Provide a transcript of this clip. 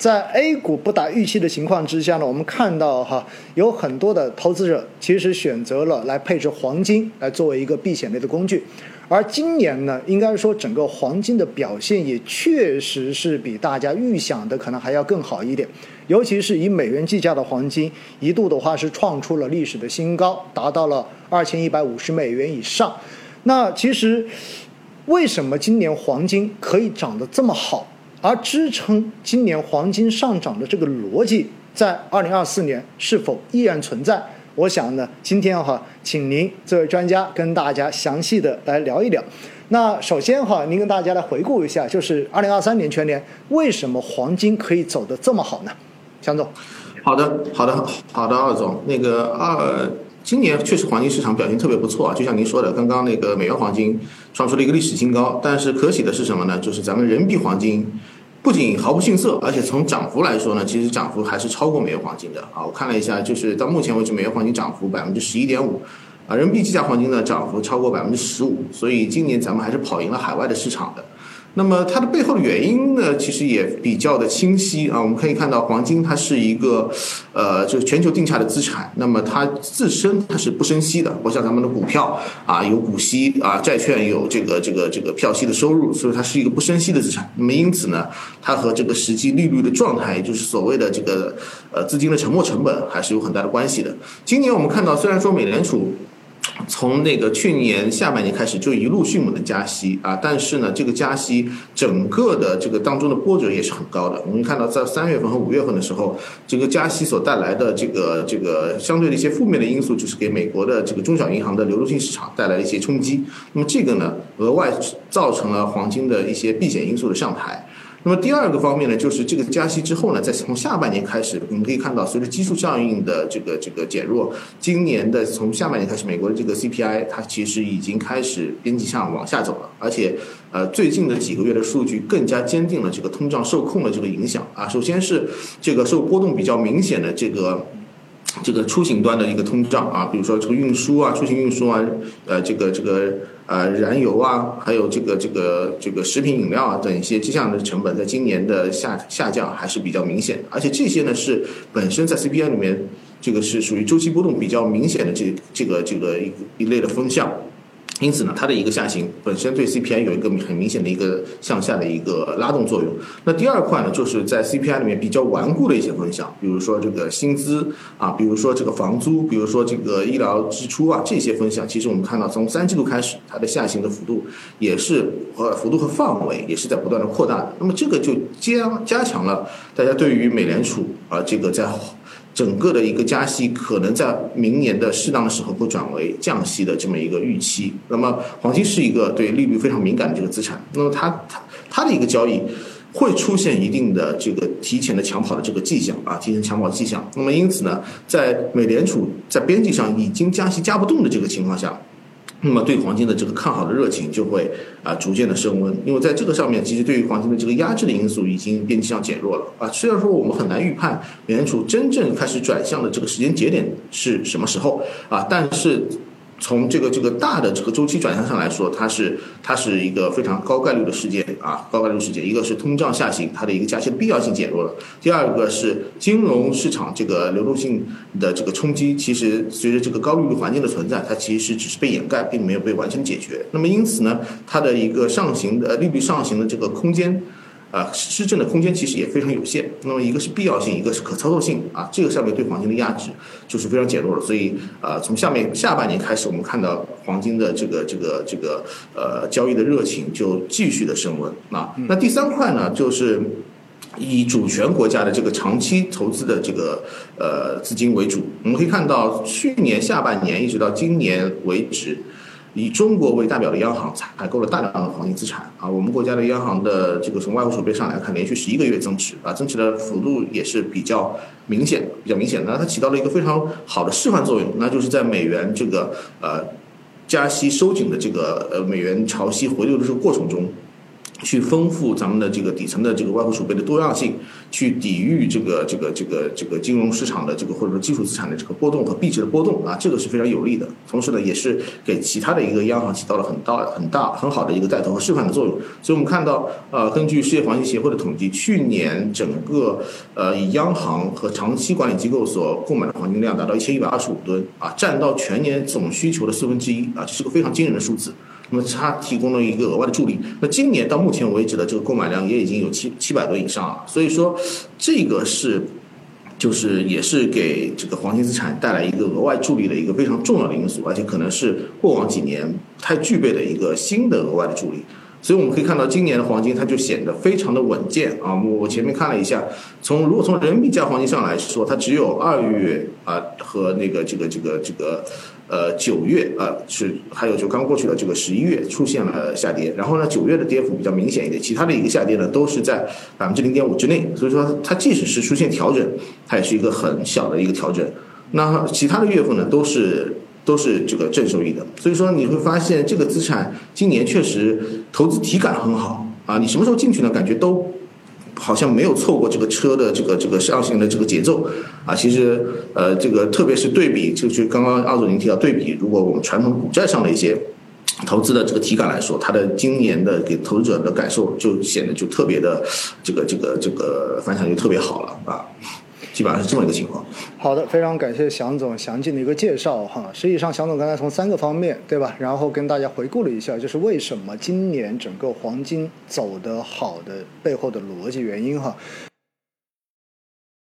在 A 股不达预期的情况之下呢，我们看到哈，有很多的投资者其实选择了来配置黄金来作为一个避险类的工具，而今年呢，应该说整个黄金的表现也确实是比大家预想的可能还要更好一点，尤其是以美元计价的黄金，一度的话是创出了历史的新高，达到了二千一百五十美元以上。那其实为什么今年黄金可以涨得这么好？而支撑今年黄金上涨的这个逻辑，在二零二四年是否依然存在？我想呢，今天哈，请您这位专家跟大家详细的来聊一聊。那首先哈，您跟大家来回顾一下，就是二零二三年全年为什么黄金可以走得这么好呢？强总，好的，好的，好的，二总，那个二。今年确实黄金市场表现特别不错啊，就像您说的，刚刚那个美元黄金创出了一个历史新高。但是可喜的是什么呢？就是咱们人民币黄金不仅毫不逊色，而且从涨幅来说呢，其实涨幅还是超过美元黄金的啊。我看了一下，就是到目前为止，美元黄金涨幅百分之十一点五，啊，人民币计价黄金呢涨幅超过百分之十五，所以今年咱们还是跑赢了海外的市场的。那么它的背后的原因呢，其实也比较的清晰啊。我们可以看到，黄金它是一个，呃，就是全球定价的资产。那么它自身它是不生息的，不像咱们的股票啊，有股息啊，债券有这个这个这个票息的收入，所以它是一个不生息的资产。那么因此呢，它和这个实际利率的状态，也就是所谓的这个呃资金的沉没成本，还是有很大的关系的。今年我们看到，虽然说美联储。从那个去年下半年开始就一路迅猛的加息啊，但是呢，这个加息整个的这个当中的波折也是很高的。我们看到在三月份和五月份的时候，这个加息所带来的这个这个相对的一些负面的因素，就是给美国的这个中小银行的流动性市场带来了一些冲击。那么这个呢，额外造成了黄金的一些避险因素的上台。那么第二个方面呢，就是这个加息之后呢，在从下半年开始，我们可以看到，随着基数效应的这个这个减弱，今年的从下半年开始，美国的这个 CPI 它其实已经开始边际上往下走了，而且呃最近的几个月的数据更加坚定了这个通胀受控的这个影响啊。首先是这个受波动比较明显的这个。这个出行端的一个通胀啊，比如说这个运输啊，出行运输啊，呃，这个这个呃，燃油啊，还有这个这个这个食品饮料啊等一些这样的成本，在今年的下下降还是比较明显的，而且这些呢是本身在 CPI 里面，这个是属于周期波动比较明显的这这个这个一一类的风向。因此呢，它的一个下行本身对 CPI 有一个很明显的一个向下的一个拉动作用。那第二块呢，就是在 CPI 里面比较顽固的一些分项，比如说这个薪资啊，比如说这个房租，比如说这个医疗支出啊，这些分项，其实我们看到从三季度开始，它的下行的幅度也是和幅度和范围也是在不断的扩大的。那么这个就加加强了大家对于美联储啊这个在。整个的一个加息可能在明年的适当的时候会转为降息的这么一个预期。那么黄金是一个对利率非常敏感的这个资产，那么它它它的一个交易会出现一定的这个提前的抢跑的这个迹象啊，提前抢跑迹象。那么因此呢，在美联储在边际上已经加息加不动的这个情况下。那么对黄金的这个看好的热情就会啊逐渐的升温，因为在这个上面，其实对于黄金的这个压制的因素已经边际上减弱了啊。虽然说我们很难预判美联储真正开始转向的这个时间节点是什么时候啊，但是。从这个这个大的这个周期转向上来说，它是它是一个非常高概率的事件啊，高概率事件。一个是通胀下行，它的一个加息的必要性减弱了；第二个是金融市场这个流动性的这个冲击，其实随着这个高利率环境的存在，它其实只是被掩盖，并没有被完全解决。那么因此呢，它的一个上行的利率上行的这个空间。啊，施政的空间其实也非常有限。那么一个是必要性，一个是可操作性啊，这个上面对黄金的压制就是非常减弱了。所以啊，从下面下半年开始，我们看到黄金的这个这个这个呃交易的热情就继续的升温啊。那第三块呢，就是以主权国家的这个长期投资的这个呃资金为主。我们可以看到，去年下半年一直到今年为止。以中国为代表的央行采购了大量的黄金资产啊，我们国家的央行的这个从外汇储备上来看，连续十一个月增持啊，增持的幅度也是比较明显，比较明显的，它起到了一个非常好的示范作用，那就是在美元这个呃加息收紧的这个呃美元潮汐回流的这个过程中。去丰富咱们的这个底层的这个外汇储备的多样性，去抵御这个这个这个这个金融市场的这个或者说基础资产的这个波动和币值的波动啊，这个是非常有利的。同时呢，也是给其他的一个央行起到了很大很大很好的一个带头和示范的作用。所以我们看到，呃，根据世界黄金协会的统计，去年整个呃以央行和长期管理机构所购买的黄金量达到一千一百二十五吨啊，占到全年总需求的四分之一啊，这是个非常惊人的数字。那么它提供了一个额外的助力。那今年到目前为止的这个购买量也已经有七七百多以上了，所以说这个是就是也是给这个黄金资产带来一个额外助力的一个非常重要的因素，而且可能是过往几年不太具备的一个新的额外的助力。所以我们可以看到，今年的黄金它就显得非常的稳健啊！我前面看了一下，从如果从人民币价黄金上来说，它只有二月啊和那个这个这个这个呃九月啊是还有就刚过去的这个十一月出现了下跌，然后呢九月的跌幅比较明显一点，其他的一个下跌呢都是在百分之零点五之内，所以说它即使是出现调整，它也是一个很小的一个调整。那其他的月份呢都是。都是这个正收益的，所以说你会发现这个资产今年确实投资体感很好啊！你什么时候进去呢？感觉都好像没有错过这个车的这个这个上行的这个节奏啊！其实呃，这个特别是对比，就就刚刚二总您提到对比，如果我们传统股债上的一些投资的这个体感来说，它的今年的给投资者的感受就显得就特别的这个这个这个反响就特别好了啊！基本上是这么一个情况。好的，非常感谢祥总详尽的一个介绍哈。实际上，祥总刚才从三个方面，对吧？然后跟大家回顾了一下，就是为什么今年整个黄金走得好的背后的逻辑原因哈。